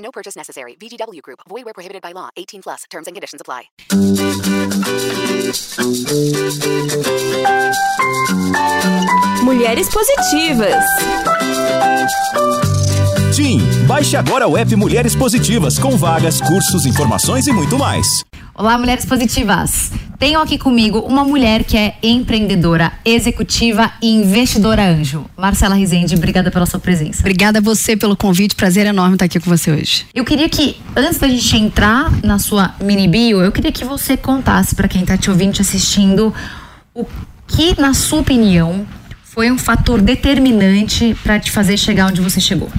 No purchase necessary. VGW Group. Void where prohibited by law. 18 plus. Terms and conditions apply. Mulheres Positivas. Tim, baixe agora o app Mulheres Positivas com vagas, cursos, informações e muito mais. Olá, mulheres positivas. Tenho aqui comigo uma mulher que é empreendedora, executiva e investidora anjo. Marcela Rezende, obrigada pela sua presença. Obrigada a você pelo convite, prazer enorme estar aqui com você hoje. Eu queria que, antes da gente entrar na sua mini bio, eu queria que você contasse para quem está te ouvindo, te assistindo, o que, na sua opinião, foi um fator determinante para te fazer chegar onde você chegou.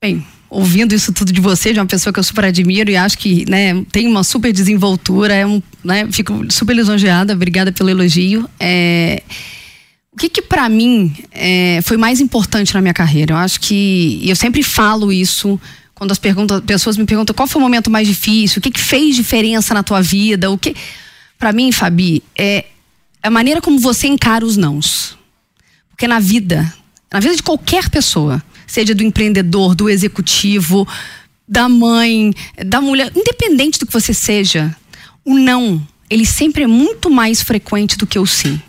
Bem, ouvindo isso tudo de você, de uma pessoa que eu super admiro e acho que né, tem uma super desenvoltura, é um, né, fico super lisonjeada, obrigada pelo elogio. É, o que que para mim é, foi mais importante na minha carreira? Eu acho que eu sempre falo isso quando as pessoas me perguntam qual foi o momento mais difícil, o que que fez diferença na tua vida, o que para mim, Fabi, é a maneira como você encara os nãos. Porque na vida, na vida de qualquer pessoa, seja do empreendedor, do executivo, da mãe, da mulher, independente do que você seja, o não, ele sempre é muito mais frequente do que o sim.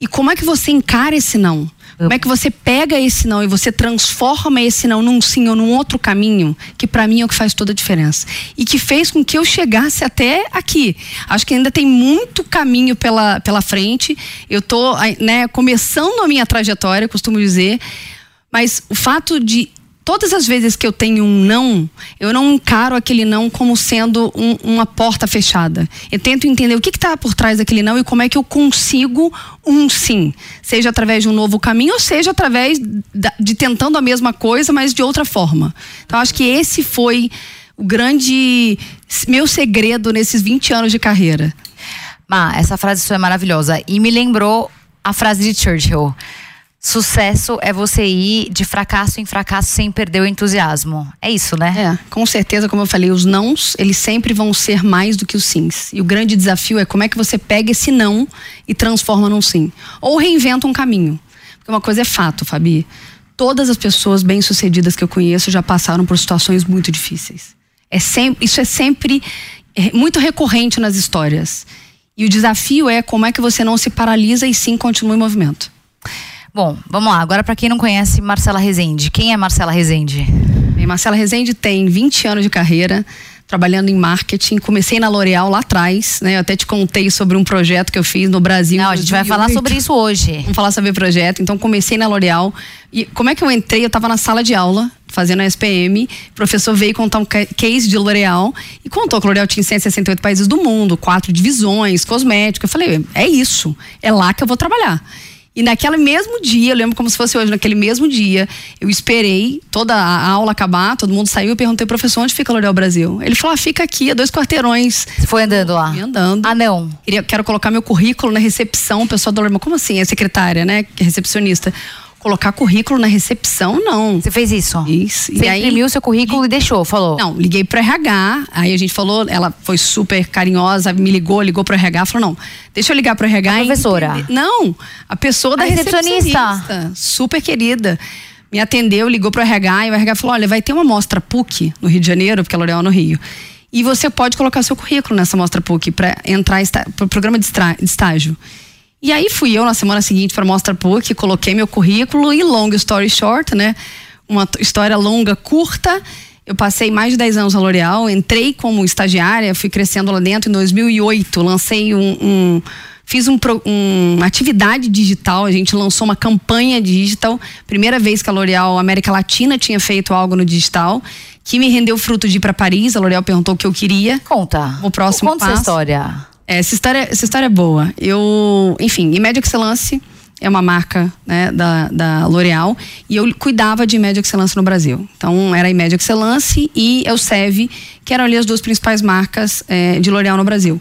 E como é que você encara esse não? Como é que você pega esse não e você transforma esse não num sim ou num outro caminho, que para mim é o que faz toda a diferença. E que fez com que eu chegasse até aqui. Acho que ainda tem muito caminho pela, pela frente. Eu tô né, começando a minha trajetória, costumo dizer. Mas o fato de todas as vezes que eu tenho um não, eu não encaro aquele não como sendo um, uma porta fechada. Eu tento entender o que está por trás daquele não e como é que eu consigo um sim. Seja através de um novo caminho ou seja através de tentando a mesma coisa, mas de outra forma. Então, acho que esse foi o grande meu segredo nesses 20 anos de carreira. Ma, essa frase sua é maravilhosa. E me lembrou a frase de Churchill. Sucesso é você ir de fracasso em fracasso sem perder o entusiasmo. É isso, né? É, com certeza, como eu falei, os nãos, eles sempre vão ser mais do que os sims. E o grande desafio é como é que você pega esse não e transforma num sim. Ou reinventa um caminho. Porque uma coisa é fato, Fabi. Todas as pessoas bem-sucedidas que eu conheço já passaram por situações muito difíceis. É sempre, isso é sempre é muito recorrente nas histórias. E o desafio é como é que você não se paralisa e sim continua em movimento. Bom, vamos lá. Agora, para quem não conhece Marcela Rezende, quem é Marcela Rezende? Bem, Marcela Rezende tem 20 anos de carreira trabalhando em marketing. Comecei na L'Oréal lá atrás, né? Eu até te contei sobre um projeto que eu fiz no Brasil. Não, a gente vai falar sobre isso hoje. Vamos falar sobre o projeto. Então, comecei na L'Oréal. E como é que eu entrei? Eu estava na sala de aula, fazendo a SPM. O professor veio contar um case de L'Oréal e contou que a L'Oréal tinha 168 países do mundo, quatro divisões, cosméticos. Eu falei, é isso. É lá que eu vou trabalhar. E naquele mesmo dia, eu lembro como se fosse hoje, naquele mesmo dia, eu esperei toda a aula acabar, todo mundo saiu e perguntei, professor, onde fica o L'Oréal Brasil? Ele falou, ah, fica aqui, a dois quarteirões. Você foi andando lá? Fui andando. Ah, não? Queria, quero colocar meu currículo na recepção, o pessoal do L'Oréal, como assim? É secretária, né? Que é recepcionista colocar currículo na recepção, não. Você fez isso? Isso. Você e imprimiu seu currículo e deixou, falou? Não, liguei pro RH, aí a gente falou, ela foi super carinhosa, me ligou, ligou pro RH, falou, não, deixa eu ligar pro RH. A professora? Entender. Não, a pessoa da a recepcionista. recepcionista. Super querida. Me atendeu, ligou pro RH e o RH falou, olha, vai ter uma mostra PUC no Rio de Janeiro, porque a L'Oréal é no Rio. E você pode colocar seu currículo nessa mostra PUC para entrar para o programa de estágio. E aí fui eu na semana seguinte para a Mostra PUC, coloquei meu currículo e long story short, né? Uma história longa, curta. Eu passei mais de 10 anos na L'Oréal, entrei como estagiária, fui crescendo lá dentro em 2008, lancei um, um fiz um, um, uma atividade digital, a gente lançou uma campanha digital, primeira vez que a L'Oréal América Latina tinha feito algo no digital, que me rendeu fruto de ir para Paris, a L'Oréal perguntou o que eu queria. Conta. O próximo Conta passo. essa história. Essa história, essa história é boa. Eu, enfim, em Média Excellence, é uma marca né, da, da L'Oréal, e eu cuidava de média excelência no Brasil. Então, era a média excelência e eu Seve, que eram ali as duas principais marcas é, de L'Oréal no Brasil.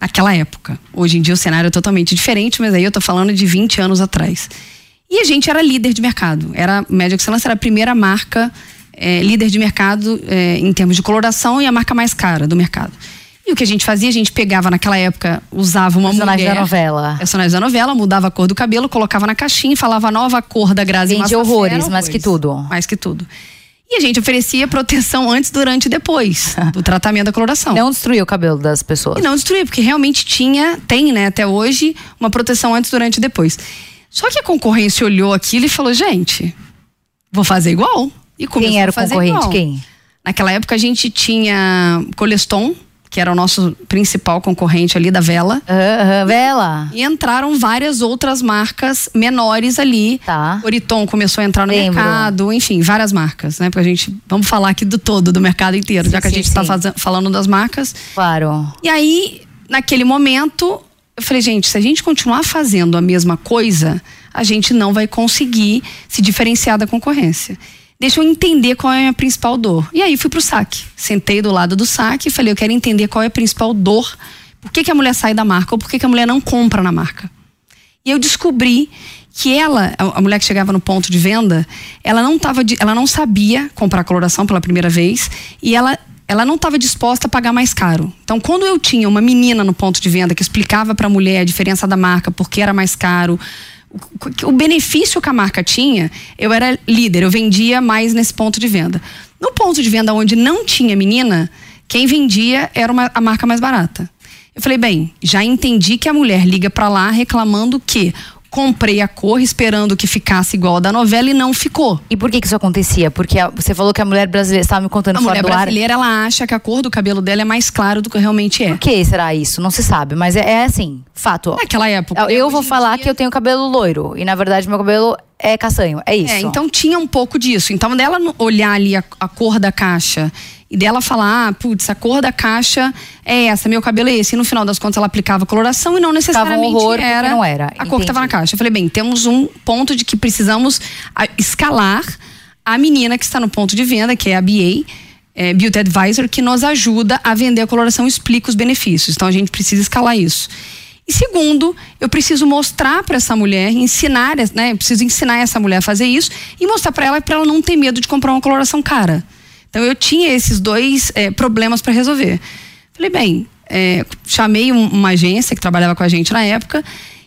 Naquela época. Hoje em dia o cenário é totalmente diferente, mas aí eu tô falando de 20 anos atrás. E a gente era líder de mercado. Era Média Excelência era a primeira marca é, líder de mercado é, em termos de coloração e a marca mais cara do mercado. E o que a gente fazia, a gente pegava naquela época, usava uma Personagem mulher, da novela. personagem da novela, mudava a cor do cabelo, colocava na caixinha e falava a nova cor da Grazi Vende Massafera, horrores, mais que tudo. Mais que tudo. E a gente oferecia proteção antes, durante e depois do tratamento da coloração. Não destruiu o cabelo das pessoas. E não destruir, porque realmente tinha, tem, né, até hoje, uma proteção antes, durante e depois. Só que a concorrência olhou aquilo e falou, gente, vou fazer igual. E começou Quem era a o fazer concorrente? igual. Quem? Naquela época a gente tinha Coleston, que era o nosso principal concorrente ali da vela. Aham, Vela. E entraram várias outras marcas menores ali. Tá. Oriton começou a entrar no Lembro. mercado, enfim, várias marcas, né? Porque a gente. Vamos falar aqui do todo, do mercado inteiro, Sim, já que a sim, gente está falando das marcas. Claro. E aí, naquele momento, eu falei, gente, se a gente continuar fazendo a mesma coisa, a gente não vai conseguir se diferenciar da concorrência. Deixa eu entender qual é a minha principal dor. E aí fui pro saque. Sentei do lado do saque e falei, eu quero entender qual é a principal dor. Por que, que a mulher sai da marca ou por que, que a mulher não compra na marca? E eu descobri que ela, a mulher que chegava no ponto de venda, ela não tava, ela não sabia comprar coloração pela primeira vez e ela ela não estava disposta a pagar mais caro. Então, quando eu tinha uma menina no ponto de venda que explicava para a mulher a diferença da marca, por que era mais caro, o, benefício que a marca tinha, eu era líder, eu vendia mais nesse ponto de venda. No ponto de venda onde não tinha menina, quem vendia era uma- a marca mais barata. Eu falei, bem, já entendi que a mulher liga pra lá reclamando que comprei a cor esperando que ficasse igual a da novela e não ficou. E por que que isso acontecia? Porque a- você falou que a mulher brasileira estava me contando A fora mulher do ar. brasileira, ela acha que a cor do cabelo dela é mais claro do que realmente é. Por que será isso? Não se sabe, mas é, é assim, fato. Naquela época. Eu, vou falar dia- que eu tenho cabelo loiro e na verdade meu cabelo é castanho. É isso. É, então tinha um pouco disso. Então, dela olhar ali a, a cor da caixa e dela falar, ah, putz, a cor da caixa é essa, meu cabelo é esse. E no final das contas ela aplicava coloração e não necessariamente horror porque era, não era. a cor que estava na Entendi. caixa. Eu falei, bem, temos um ponto de que precisamos ah, escalar a menina que está no ponto de venda, que é a BA, é, Beauty Advisor, que nos ajuda a vender a coloração e explica os benefícios. Então a gente precisa escalar isso. E segundo, eu preciso mostrar para essa mulher, ensinar, né? Eu preciso ensinar essa mulher a fazer isso e mostrar para ela para ela não ter medo de comprar uma coloração cara. Então eu tinha esses dois eh, problemas para resolver. Falei, bem, eh, chamei um- uma agência que trabalhava com a gente na época,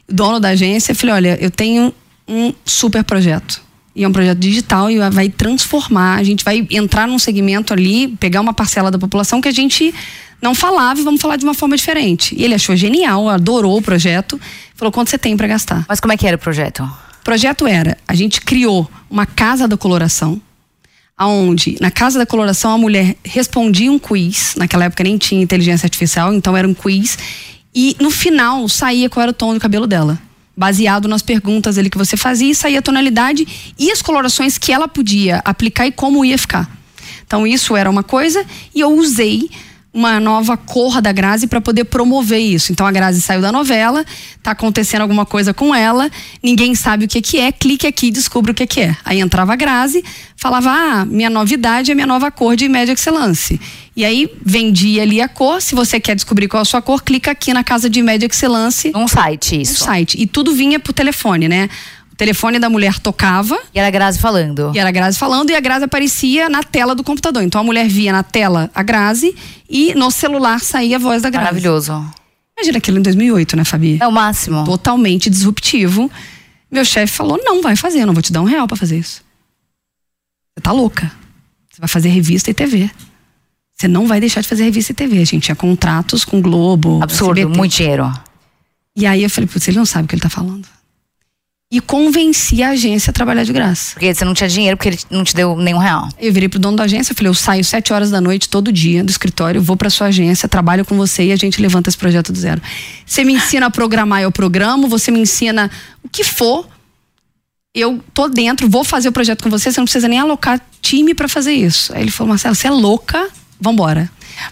o dono da agência, falei, olha, eu tenho um super projeto. E é um projeto digital e vai transformar, a gente vai entrar num segmento ali, pegar uma parcela da população que a gente não falava e vamos falar de uma forma diferente. E ele achou genial, adorou o projeto, falou quanto você tem para gastar. Mas como é que era o projeto? O projeto era, a gente criou uma casa da coloração, aonde na casa da coloração a mulher respondia um quiz, naquela época nem tinha inteligência artificial, então era um quiz, e no final saía qual era o tom do cabelo dela. Baseado nas perguntas ali que você fazia, saía a tonalidade e as colorações que ela podia aplicar e como ia ficar. Então isso era uma coisa e eu usei uma nova cor da Grazi para poder promover isso. Então a Grazi saiu da novela, tá acontecendo alguma coisa com ela, ninguém sabe o que que é, clique aqui e descubra o que que é. Aí entrava a Grazi, falava: "Ah, minha novidade é minha nova cor de média excelência". E aí vendia ali a cor, se você quer descobrir qual é a sua cor, clica aqui na casa de média excelência Num site, isso. site. E tudo vinha pro telefone, né? O telefone da mulher tocava, E era a Grazi falando. e era a Grazi falando e a Grazi aparecia na tela do computador. Então a mulher via na tela a Grazi e no celular saía a voz da Grazi. Maravilhoso. Imagina aquilo em 2008, né, Fabi? É o máximo. Totalmente disruptivo. Meu chefe falou: não vai fazer, eu não vou te dar um real pra fazer isso. Você tá louca. Você vai fazer revista e TV. Você não vai deixar de fazer revista e TV. A gente tinha contratos com Globo. Absurdo, SBT. muito dinheiro. E aí eu falei, putz, ele não sabe o que ele tá falando. E convenci a agência a trabalhar de graça. Porque você não tinha dinheiro porque ele não te deu nenhum real. Eu virei pro dono da agência falei, eu saio sete horas da noite todo dia do escritório, vou pra sua agência, trabalho com você e a gente levanta esse projeto do zero. Você me ensina a programar, eu programo, você me ensina o que for. Eu tô dentro, vou fazer o projeto com você, você não precisa nem alocar time pra fazer isso. Aí ele falou, Marcelo, você é louca, vambora.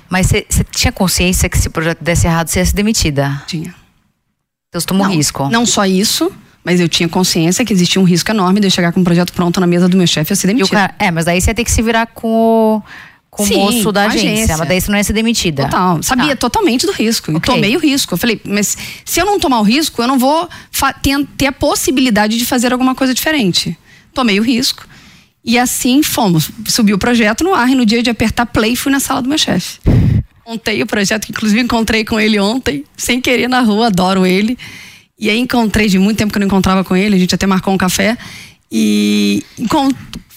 Mas você você tinha consciência que se o projeto desse errado, você ia ser demitida. Tinha. Então você tomou não, risco. Não só isso, Mas eu tinha consciência que existia um risco enorme de eu chegar com um projeto pronto na mesa do meu chefe e ser demitida. cara, é, mas daí você ia ter que se virar com o, com Sim, o moço da agência, agência. Mas daí você não ia ser demitida. Total. Sabia Tá. totalmente do risco. E Ok. tomei o risco. Eu falei, mas se eu não tomar o risco, eu não vou ter, ter a possibilidade de fazer alguma coisa diferente. Tomei o risco. E assim fomos. Subi o projeto no ar e no dia de apertar play fui na sala do meu chefe. Montei o projeto, que inclusive encontrei com ele ontem, sem querer na rua, adoro ele. E aí encontrei, de muito tempo que eu não encontrava com ele, a gente até marcou um café. E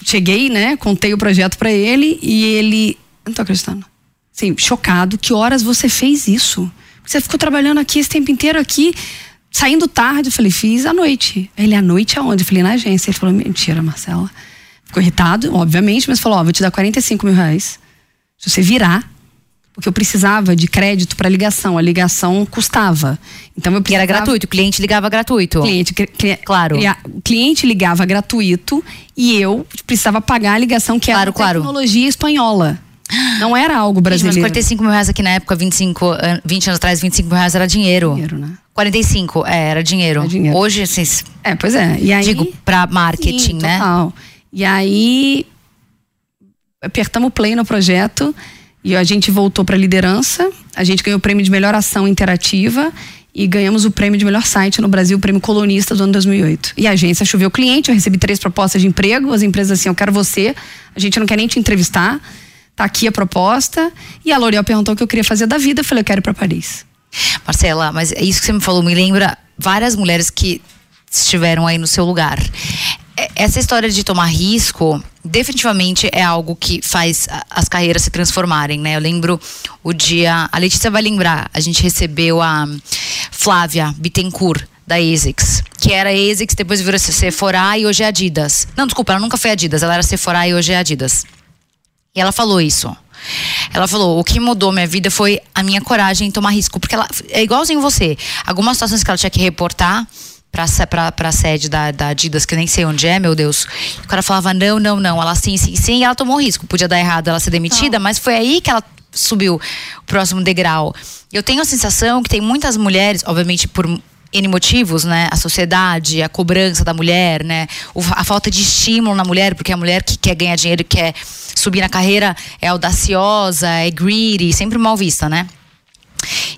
cheguei, né? Contei o projeto pra ele e ele. Não tô acreditando. Sim, chocado. Que horas você fez isso? Você ficou trabalhando aqui esse tempo inteiro aqui, saindo tarde. Eu falei, fiz à noite. Ele, à noite aonde? Eu falei, na agência. Ele falou, mentira, Marcela. Ficou irritado, obviamente, mas falou: Ó, vou te dar 45 mil reais. Se você virar, porque eu precisava de crédito para ligação. A ligação custava. Então eu Que era precisava- gratuito, o cliente ligava gratuito. Cliente, cli- Claro. o cliente ligava gratuito e eu precisava pagar a ligação que Claro, era claro. tecnologia espanhola. Não era algo Gente, mas brasileiro. 45 mil reais aqui na época, 25, an- 20 anos atrás, 25 mil reais era dinheiro. Dinheiro, né? 45, é, era dinheiro. Era dinheiro. Hoje, assim, É, pois é. E aí, digo, pra marketing, Sim, né? Total. E aí apertamos o play no projeto e a gente voltou para liderança. A gente ganhou o prêmio de melhor ação interativa e ganhamos o prêmio de melhor site no Brasil, o prêmio colunista do ano 2008. E a agência choveu cliente, eu recebi três propostas de emprego, as empresas assim, eu quero você, a gente não quer nem te entrevistar. Tá aqui a proposta. E a L'Oréal perguntou o que eu queria fazer da vida, eu falei, eu quero ir para Paris. Marcela, mas é isso que você me falou me lembra várias mulheres que estiveram aí no seu lugar. É- Essa história de tomar risco definitivamente é algo que faz as carreiras se transformarem, né? Eu lembro o dia, a Letícia vai lembrar, a gente recebeu a Flávia Bittencourt da ASICS, que era ASICS, depois virou Sephora e hoje é Adidas. Não, desculpa, ela nunca foi Adidas, ela era Sephora e hoje é Adidas. E ela falou isso. Ela falou: o que mudou minha vida foi a minha coragem em tomar risco. Porque ela é igualzinho você. Algumas situações que ela tinha que reportar pra, pra, pra sede da, da Adidas, que eu nem sei onde é, meu Deus. O cara falava: não, não, não. Ela sim, sim, sim. E ela tomou risco. Podia dar errado ela ser demitida, mas foi aí que ela subiu o próximo degrau. Eu tenho a sensação que tem muitas mulheres, obviamente por N motivos, né? A sociedade, a cobrança da mulher, né? A falta de estímulo na mulher, porque a mulher que quer ganhar dinheiro, quer subir na carreira, é audaciosa, é greedy, sempre mal vista, né?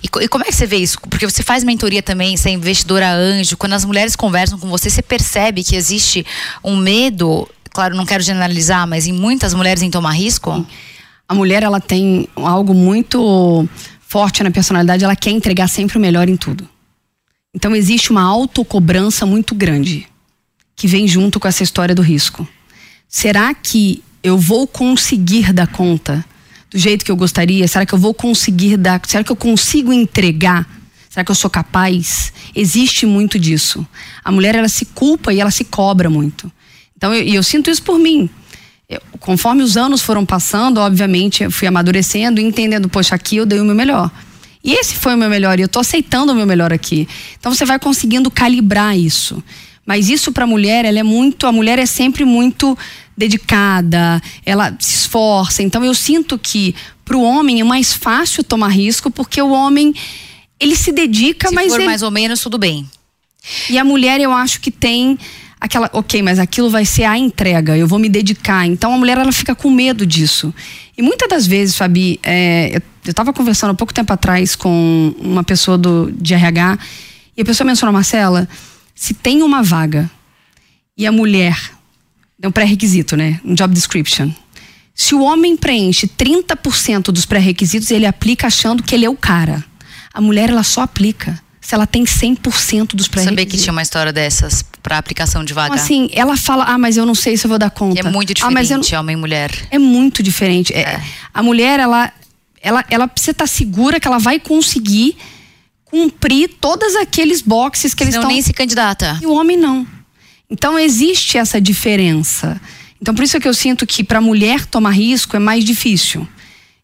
E, e como é que você vê isso? Porque você faz mentoria também, você é investidora anjo. Quando as mulheres conversam com você, você percebe que existe um medo, claro, não quero generalizar, mas em muitas mulheres em tomar risco? A mulher, ela tem algo muito forte na personalidade, ela quer entregar sempre o melhor em tudo. Então existe uma autocobrança muito grande que vem junto com essa história do risco. Será que eu vou conseguir dar conta do jeito que eu gostaria? Será que eu vou conseguir dar? Será que eu consigo entregar? Será que eu sou capaz? Existe muito disso. A mulher ela se culpa e ela se cobra muito. Então eu, eu sinto isso por mim. Eu- conforme os anos foram passando, obviamente, eu fui amadurecendo entendendo, poxa, aqui eu dei o meu melhor. E esse foi o meu melhor, e eu tô aceitando o meu melhor aqui. Então você vai conseguindo calibrar isso. Mas isso para a mulher, ela é muito, a mulher é sempre muito dedicada, ela se esforça. Então eu sinto que para o homem é mais fácil tomar risco, porque o homem ele se dedica, Se mas for ele, mais ou menos, tudo bem. e a mulher, eu acho que tem aquela, ok, mas aquilo vai ser a entrega, eu vou me dedicar. Então a mulher, ela fica com medo disso. E muitas das vezes, Fabi, é, eu, eu tava conversando há pouco tempo atrás com uma pessoa do, de RH, e a pessoa mencionou, Marcela, se tem uma vaga e a mulher, é um pré-requisito, né? Um job description. Se o homem preenche 30% dos pré-requisitos, ele aplica achando que ele é o cara. A mulher, ela só aplica se ela tem 100% dos pré-requisitos. Sabia que tinha uma história dessas pra aplicação de vaga. Então, assim, ela fala, ah, mas eu não sei se eu vou dar conta. é muito Ah, mas eu diferente, homem e mulher. não- É muito diferente. É, A mulher, ela, ela, ela precisa estar segura que ela vai conseguir cumprir todos aqueles boxes que eles estão... nem se candidata. E o homem não. Então existe essa diferença. Então por isso que eu sinto que para a mulher tomar risco é mais difícil.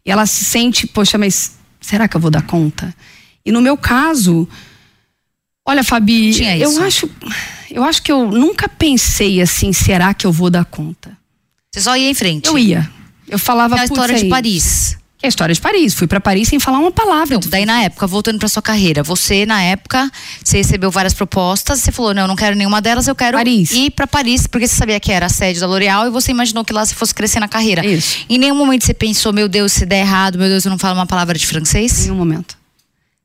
E ela se sente, poxa, mas será que eu vou dar conta? E no meu caso, olha, Fabi, Tinha eu isso. acho, eu acho que eu nunca pensei assim, será que eu vou dar conta? Você só ia em frente. Eu ia. Eu falava É a "Putz, história é de isso." Paris. É a história de Paris. Fui para Paris sem falar uma palavra. Daí na época, voltando para sua carreira, você na época, você recebeu várias propostas, você falou, não, eu não quero nenhuma delas, eu quero Paris. ir para Paris, porque você sabia que era a sede da L'Oréal e você imaginou que lá você fosse crescer na carreira. Isso. Em nenhum momento você pensou, meu Deus, se der errado, meu Deus, eu não falo uma palavra de francês? Nenhum momento.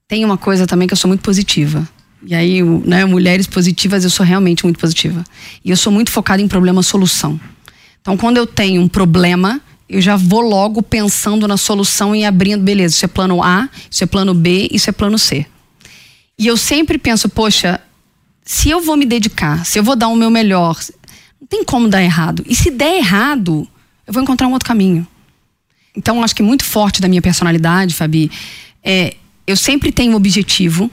Tem uma coisa também que eu sou muito positiva. E aí, né, mulheres positivas, eu sou realmente muito positiva. E eu sou muito focada em problema-solução. Então, quando eu tenho um problema, eu já vou logo pensando na solução e abrindo, beleza, isso é plano A, isso é plano B, isso é plano C. E eu sempre penso, poxa, se eu vou me dedicar, se eu vou dar o meu melhor, não tem como dar errado. E se der errado, eu vou encontrar um outro caminho. Então, acho que muito forte da minha personalidade, Fabi, é eu sempre tenho um objetivo.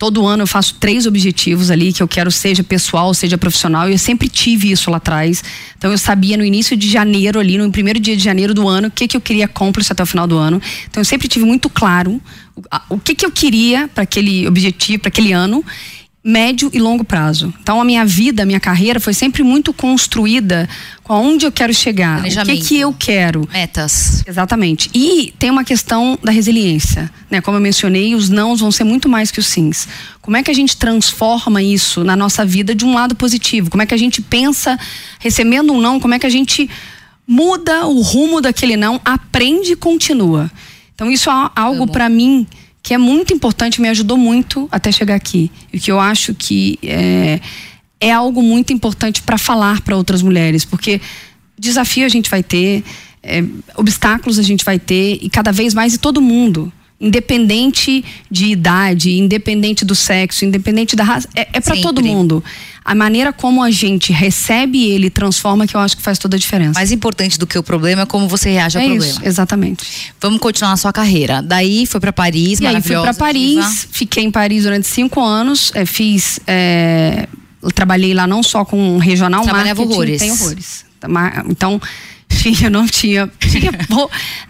Todo ano eu faço três objetivos ali que eu quero, seja pessoal, seja profissional. E eu sempre tive isso lá atrás. Então eu sabia no início de janeiro, ali, no primeiro dia de janeiro do ano, o que, que eu queria accomplir até o final do ano. Então eu sempre tive muito claro o, a- o que, que eu queria para aquele objetivo, para aquele ano médio e longo prazo. Então a minha vida, a minha carreira foi sempre muito construída com aonde eu quero chegar, o que que eu quero. Metas. Exatamente. E tem uma questão da resiliência, né? Como eu mencionei, os nãos vão ser muito mais que os sims. Como é que a gente transforma isso na nossa vida de um lado positivo? Como é que a gente pensa recebendo um não? Como é que a gente muda o rumo daquele não, aprende e continua? Então isso é algo Amo. para mim que é muito importante, me ajudou muito até chegar aqui. E que eu acho que é, é algo muito importante para falar para outras mulheres, porque desafio a gente vai ter, é, obstáculos a gente vai ter e cada vez mais e todo mundo. Independente de idade, independente do sexo, independente da raça, é, é para todo mundo. A maneira como a gente recebe ele transforma que eu acho que faz toda a diferença. Mais importante do que o problema é como você reage ao é problema. isso, exatamente. Vamos continuar na sua carreira. Daí foi pra Paris, E aí fui para Paris, fiquei em Paris durante cinco anos, é, fiz, é, trabalhei lá não só com regional Trabalhava marketing, horrores. tem horrores. Ma- Então eu não tinha, tinha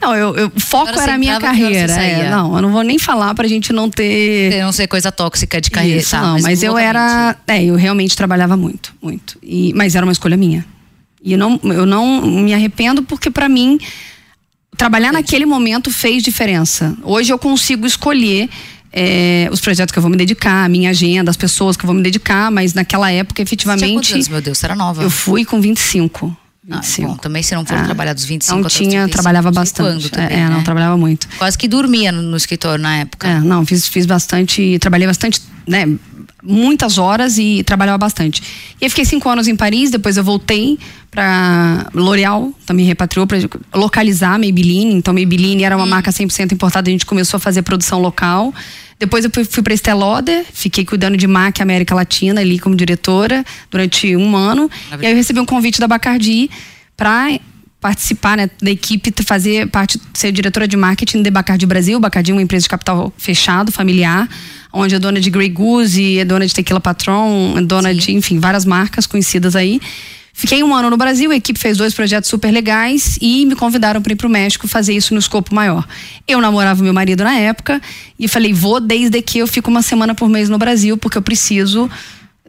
não, eu, eu- o foco era a minha carreira. é, não, eu não vou nem falar pra gente não ter não ser coisa tóxica de carreira. isso, tá, não, mas, eu loucamente. era. É, eu realmente trabalhava muito, muito. E, mas era uma escolha minha. E eu não, eu não me arrependo porque, pra mim, trabalhar naquele momento fez diferença. Hoje eu consigo escolher. é, os projetos que eu vou me dedicar, a minha agenda, as pessoas que eu vou me dedicar, mas naquela época, Você tinha quantos efetivamente, anos, meu Deus, você era nova. eu fui com 25. Ah, 25. bom, também se não for Ah, trabalhar dos 25 Não até tinha, 35, trabalhava não bastante. quando também, é, não, né? trabalhava muito. Quase que dormia no, no escritório na época. É, não, fiz, fiz bastante, trabalhei bastante, né? Muitas horas e trabalhava bastante. E aí fiquei cinco anos em Paris, depois eu voltei pra L'Oréal, também repatriou pra localizar a Maybelline. Então, Maybelline era uma marca 100% importada, a gente começou a fazer produção local. Depois eu fui, Estée Lauder, fiquei cuidando de MAC América Latina ali como diretora durante um ano. E aí eu recebi um convite da Bacardi para participar né, da equipe, fazer parte, ser diretora de marketing da Bacardi Brasil. Bacardi é uma empresa de capital fechado, familiar, onde é dona de Grey Goose, é dona de Tequila Patron, é dona de, enfim, várias marcas conhecidas aí. Fiquei um ano no Brasil, a equipe fez dois projetos super legais e me convidaram para ir para o México fazer isso no escopo maior. Eu namorava meu marido na época e falei, vou desde que eu fico uma semana por mês no Brasil, porque eu preciso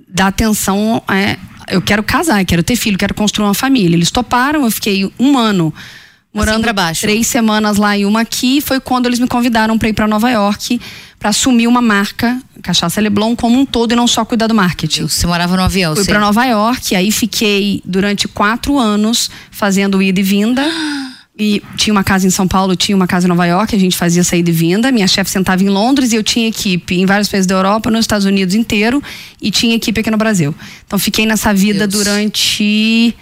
dar atenção. É, eu quero casar, quero ter filho, quero construir uma família. Eles toparam, eu fiquei um ano morando baixo. três semanas lá e uma aqui. Foi quando eles me convidaram para ir para Nova York para assumir uma marca, Cachaça Leblon, como um todo e não só cuidar do marketing. Você morava no avião, Fui para Nova York, aí fiquei durante quatro anos fazendo ida e vinda. E tinha uma casa em São Paulo, tinha uma casa em Nova York, a gente fazia saída e vinda. Minha chefe sentava em Londres e eu tinha equipe em vários países da Europa, nos Estados Unidos inteiro e tinha equipe aqui no Brasil. Então fiquei nessa vida Deus. durante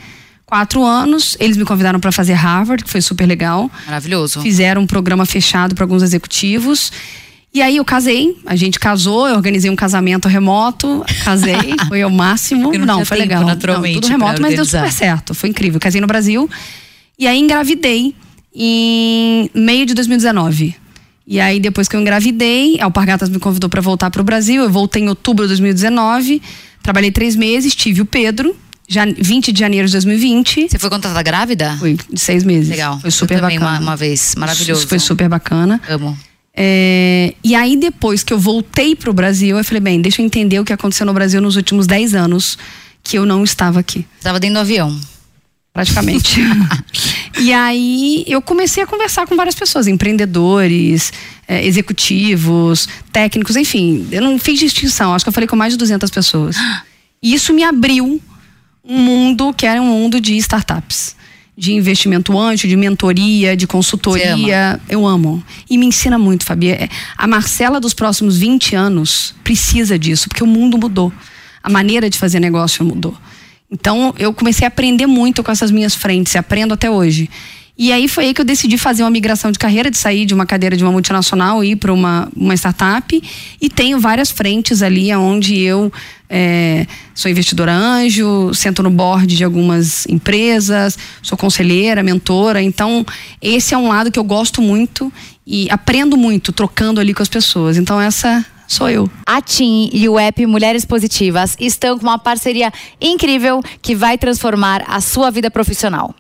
quatro anos. Eles me convidaram para fazer Harvard, que foi super legal. Maravilhoso. Fizeram um programa fechado para alguns executivos. E aí eu casei, a gente casou, eu organizei um casamento remoto, casei, foi o máximo. Porque não Não, foi tempo, legal. naturalmente, não, tudo remoto, mas deu super certo, foi incrível. Casei no Brasil e aí engravidei em meio de 2019. E aí depois que eu engravidei, a Alpargatas me convidou para voltar para o Brasil. Eu voltei em outubro de 2019, trabalhei três meses, tive o Pedro, 20 de janeiro de 2020. Você foi contratada grávida? Foi de seis meses. Legal. Foi super eu também bacana. Uma, uma vez. Maravilhoso. Isso foi super bacana. Amo. É, e aí, depois que eu voltei pro Brasil, eu falei, bem, deixa eu entender o que aconteceu no Brasil nos últimos 10 anos que eu não estava aqui. Você tava dentro do avião. praticamente. e aí eu comecei a conversar com várias pessoas, empreendedores, é, executivos, técnicos, enfim. Eu não fiz distinção, acho que eu falei com mais de 200 pessoas. E isso me abriu um mundo que era um mundo de startups. De investimento antes, de mentoria, de consultoria. Eu amo. E me ensina muito, Fabi. É, a Marcela dos próximos 20 anos precisa disso, porque o mundo mudou. A maneira de fazer negócio mudou. Então, eu comecei a aprender muito com essas minhas frentes, aprendo até hoje. E aí foi aí que eu decidi fazer uma migração de carreira, de sair de uma cadeira de uma multinacional e ir para uma, uma startup. E tenho várias frentes ali onde eu é, sou investidora anjo, sento no board de algumas empresas, sou conselheira, mentora. Então, esse é um lado que eu gosto muito e aprendo muito trocando ali com as pessoas. Então, essa sou eu. A TIM e o app Mulheres Positivas estão com uma parceria incrível que vai transformar a sua vida profissional.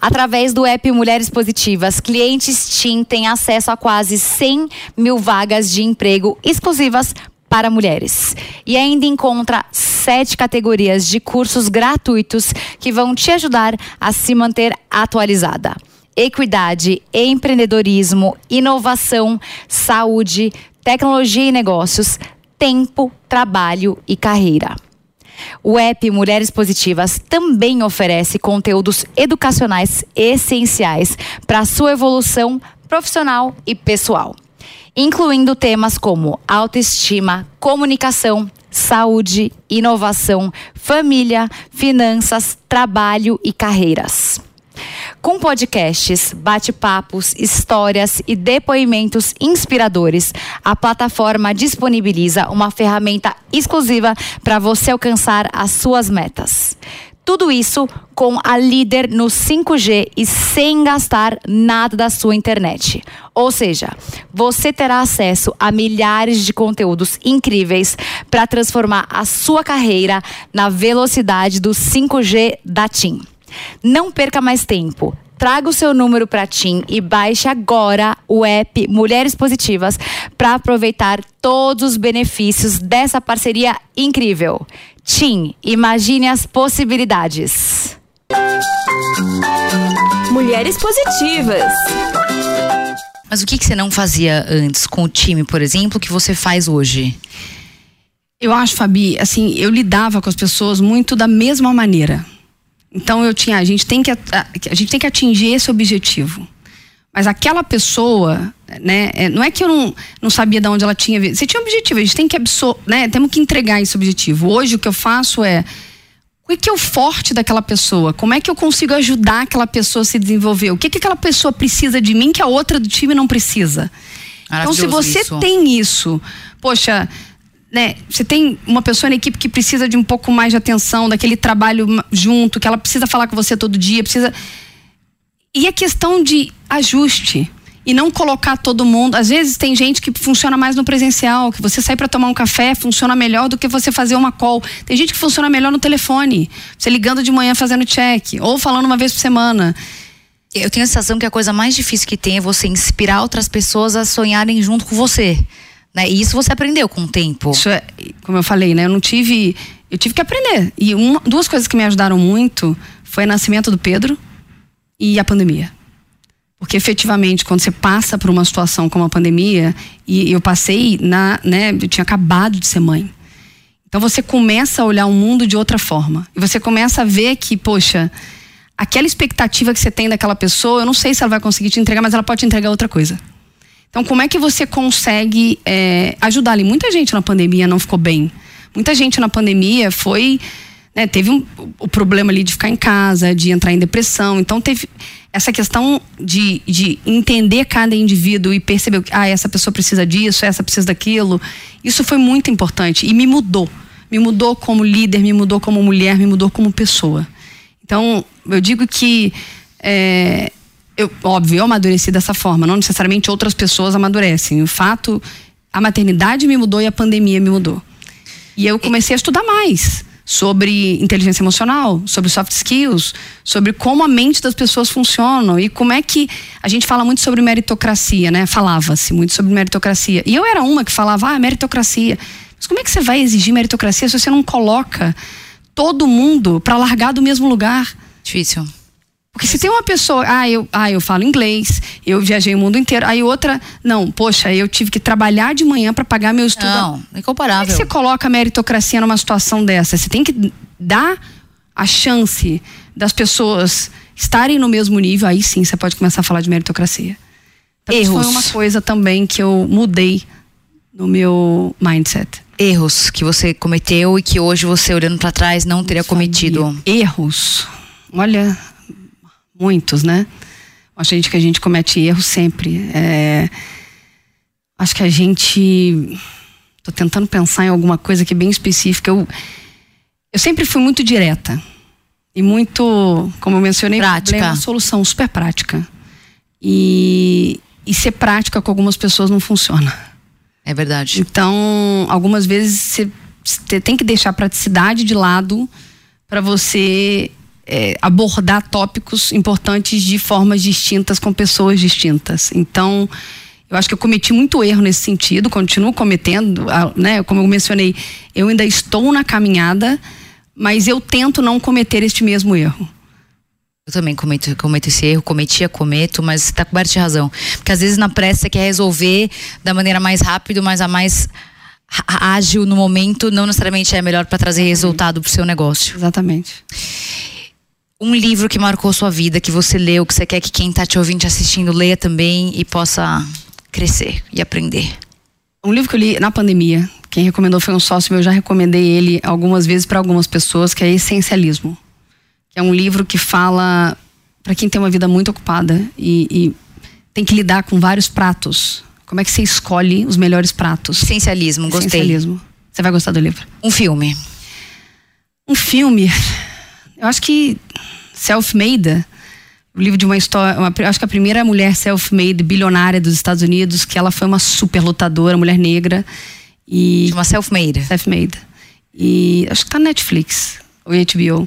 Através do app Mulheres Positivas, clientes TIM têm acesso a quase 100 mil vagas de emprego exclusivas para mulheres. E ainda encontra sete categorias de cursos gratuitos que vão te ajudar a se manter atualizada. Equidade, empreendedorismo, inovação, saúde, tecnologia e negócios, tempo, trabalho e carreira. O app Mulheres Positivas também oferece conteúdos educacionais essenciais para a sua evolução profissional e pessoal, incluindo temas como autoestima, comunicação, saúde, inovação, família, finanças, trabalho e carreiras. Com podcasts, bate-papos, histórias e depoimentos inspiradores, a plataforma disponibiliza uma ferramenta exclusiva para você alcançar as suas metas. Tudo isso com a líder no 5G e sem gastar nada da sua internet. Ou seja, você terá acesso a milhares de conteúdos incríveis para transformar a sua carreira na velocidade do 5G da TIM. Não perca mais tempo. Traga o seu número para TIM e baixe agora o app Mulheres Positivas para aproveitar todos os benefícios dessa parceria incrível. TIM, imagine as possibilidades. Mulheres Positivas. Mas o que, que você não fazia antes com o time, por exemplo, que você faz hoje? Eu acho, Fabi, assim, eu lidava com as pessoas muito da mesma maneira. Então eu tinha, a gente tem que a, a gente tem que atingir esse objetivo. Mas aquela pessoa, né, é, não é que eu não, não sabia de onde ela tinha vindo. Você tinha um objetivo, a gente tem que absorver, né, temos que entregar esse objetivo. Hoje o que eu faço é o que é o forte daquela pessoa? Como é que eu consigo ajudar aquela pessoa a se desenvolver? O que, que aquela pessoa precisa de mim que a outra do time não precisa? Então, se você isso. tem isso, poxa, né, você tem uma pessoa na equipe que precisa de um pouco mais de atenção, daquele trabalho junto, que ela precisa falar com você todo dia, precisa. E a questão de ajuste e não colocar todo mundo. Às vezes tem gente que funciona mais no presencial, que você sai para tomar um café funciona melhor do que você fazer uma call. Tem gente que funciona melhor no telefone, você ligando de manhã fazendo check ou falando uma vez por semana. Eu tenho a sensação que a coisa mais difícil que tem é você inspirar outras pessoas a sonharem junto com você. Né? E isso você aprendeu com o tempo. Isso é, como eu falei, né? Eu não tive. Eu tive que aprender. E uma, duas coisas que me ajudaram muito foi o nascimento do Pedro e a pandemia. Porque efetivamente, quando você passa por uma situação como a pandemia, e eu passei na, né, eu tinha acabado de ser mãe. Então você começa a olhar o mundo de outra forma. E você começa a ver que, poxa, aquela expectativa que você tem daquela pessoa, eu não sei se ela vai conseguir te entregar, mas ela pode te entregar outra coisa. Então, como é que você consegue é, ajudar ali? Muita gente na pandemia não ficou bem. Muita gente na pandemia foi. Né, teve um, o problema ali de ficar em casa, de entrar em depressão. Então, teve essa questão de, de entender cada indivíduo e perceber que ah, essa pessoa precisa disso, essa precisa daquilo. Isso foi muito importante e me mudou. Me mudou como líder, me mudou como mulher, me mudou como pessoa. Então, eu digo que é, eu, óbvio, eu amadureci dessa forma, não necessariamente outras pessoas amadurecem. O fato, a maternidade me mudou e a pandemia me mudou. E eu comecei a estudar mais sobre inteligência emocional, sobre soft skills, sobre como a mente das pessoas funciona e como é que a gente fala muito sobre meritocracia, né? Falava-se muito sobre meritocracia. E eu era uma que falava, ah, meritocracia. Mas como é que você vai exigir meritocracia se você não coloca todo mundo para largar do mesmo lugar? Difícil. Porque se tem uma pessoa, ah eu, ah, eu falo inglês, eu viajei o mundo inteiro. Aí outra, não, poxa, eu tive que trabalhar de manhã para pagar meu estudo. Não, Como é incomparável. que você coloca a meritocracia numa situação dessa? Você tem que dar a chance das pessoas estarem no mesmo nível, aí sim você pode começar a falar de meritocracia. Então, isso Erros. foi uma coisa também que eu mudei no meu mindset. Erros que você cometeu e que hoje você, olhando pra trás, não teria cometido. Erros. Olha, muitos, né? Acho gente que a gente comete erros sempre. É, acho que a gente. Tô tentando pensar em alguma coisa que é bem específica. Eu, eu sempre fui muito direta. E muito, como eu mencionei, Prática. problema, solução super prática. E, e ser prática com algumas pessoas não funciona. É verdade. Então, algumas vezes você- você tem que deixar a praticidade de lado para você é, abordar tópicos importantes de formas distintas com pessoas distintas. Então, eu acho que eu cometi muito erro nesse sentido, continuo cometendo, né? Como eu mencionei, eu ainda estou na caminhada, mas eu tento não cometer este mesmo erro. Eu também cometo, cometo esse erro, cometia, cometo, mas você tá coberto de razão. Porque às vezes na pressa você quer resolver da maneira mais rápida, mas a mais ágil no momento, não necessariamente é melhor para trazer resultado pro seu negócio. Exatamente. Um livro que marcou sua vida, que você leu, que você quer que quem tá te ouvindo, te assistindo, leia também e possa crescer e aprender. Um livro que eu li na pandemia, quem recomendou foi um sócio meu, eu já recomendei ele algumas vezes para algumas pessoas, que é Essencialismo. Que é um livro que fala para quem tem uma vida muito ocupada e, e tem que lidar com vários pratos. Como é que você escolhe os melhores pratos? Essencialismo, gostei. Essencialismo. Você vai gostar do livro. Um filme. Um filme, eu acho que Self-Made, o livro de uma história, uma- acho que a primeira mulher self-made bilionária dos Estados Unidos, que ela foi uma super lutadora, mulher negra e De uma self-made. self-made. E acho que tá na Netflix, ou HBO,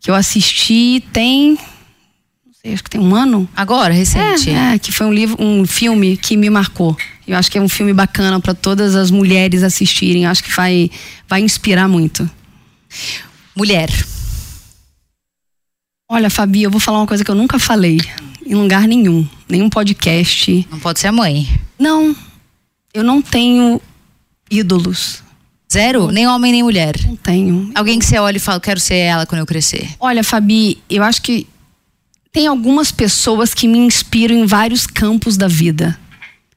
que eu assisti tem não sei, acho que tem um ano. Agora, recente. É, é, que foi um livro, um filme que me marcou. Eu acho que é um filme bacana para todas as mulheres assistirem. Acho que vai vai inspirar muito. Mulher. Olha, Fabi, eu vou falar uma coisa que eu nunca falei em lugar nenhum, nenhum podcast. Não pode ser a mãe. Não, eu não tenho ídolos. Zero? Nem homem, nem mulher. Não tenho. Alguém que você olha e fala, quero ser ela quando eu crescer. Olha, Fabi, eu acho que tem algumas pessoas que me inspiram em vários campos da vida.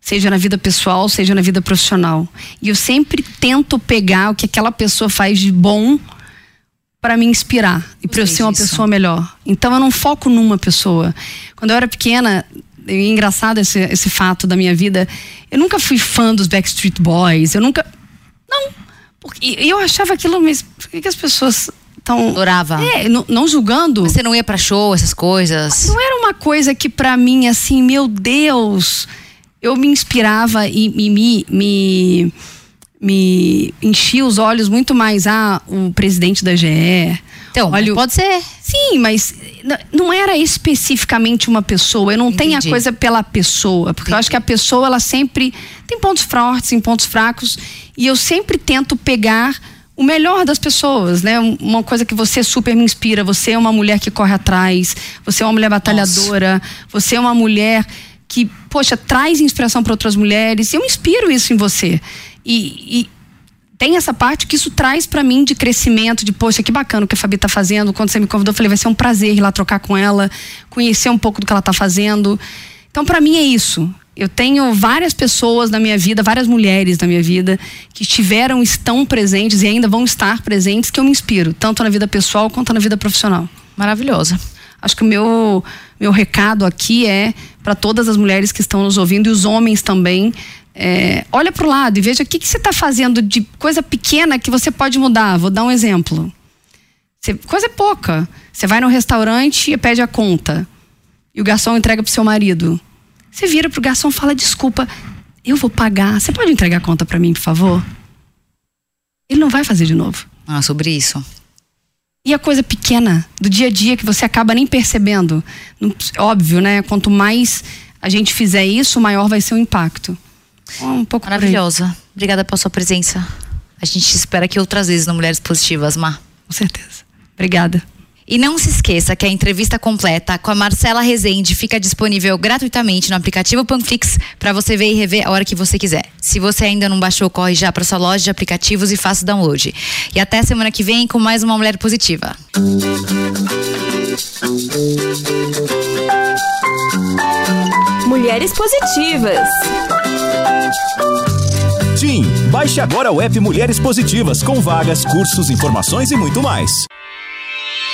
Seja na vida pessoal, seja na vida profissional. E eu sempre tento pegar o que aquela pessoa faz de bom para me inspirar e para eu ser uma disso. pessoa melhor. Então eu não foco numa pessoa. Quando eu era pequena, é engraçado esse, esse fato da minha vida, eu nunca fui fã dos Backstreet Boys, eu nunca. Não. Porque, e eu achava aquilo, mas por que, que as pessoas estão. Adorava. É, não, não julgando. Você não ia pra show, essas coisas. Não era uma coisa que pra mim, assim, meu Deus, eu me inspirava e, e me, me, me enchia os olhos muito mais. Ah, o presidente da GE. Então, Olha, pode ser. Sim, mas não era especificamente uma pessoa. Eu não tenho a Entendi. coisa pela pessoa, porque eu acho que a pessoa ela sempre tem pontos fortes e pontos fracos e eu sempre tento pegar o melhor das pessoas, né? Um- Uma coisa que você super me inspira. Você é uma mulher que corre atrás. Você é uma mulher batalhadora. Você é uma mulher que, poxa, traz inspiração para outras mulheres. Eu inspiro isso em você. E, e tem essa parte que isso traz pra mim de crescimento, de poxa, que bacana o que a Fabi tá fazendo. Quando você me convidou, eu falei, vai ser um prazer ir lá trocar com ela, conhecer um pouco do que ela tá fazendo. Então, pra mim é isso. Eu tenho várias pessoas na minha vida, várias mulheres na minha vida que estiveram, estão presentes e ainda vão estar presentes que eu me inspiro, tanto na vida pessoal quanto na vida profissional. Maravilhosa. Acho que o meu, meu recado aqui é para todas as mulheres que estão nos ouvindo e os homens também. é, olha para o lado e veja o que, que você está fazendo de coisa pequena que você pode mudar. Vou dar um exemplo. Você- coisa pouca. Você vai no restaurante e pede a conta. E o garçom entrega pro seu marido. Você vira pro garçom e fala: desculpa, eu vou pagar. Você pode entregar a conta para mim, por favor? Ele não vai fazer de novo. Ah, sobre isso. E a coisa pequena do dia a dia que você acaba nem percebendo. Óbvio, né? Quanto mais a gente fizer isso, maior vai ser o impacto. Um pouco. Maravilhosa. Obrigada pela sua presença. A gente te espera aqui outras vezes no Mulheres Positivas, Má. Com certeza. Obrigada. E não se esqueça que a entrevista completa com a Marcela Rezende fica disponível gratuitamente no aplicativo Panflix para você ver e rever a hora que você quiser. Se você ainda não baixou, corre já para sua loja de aplicativos e faça o download. E até semana que vem com mais uma Mulher Positiva. Mulheres Positivas. Tim, baixe agora o app Mulheres Positivas com vagas, cursos, informações e muito mais.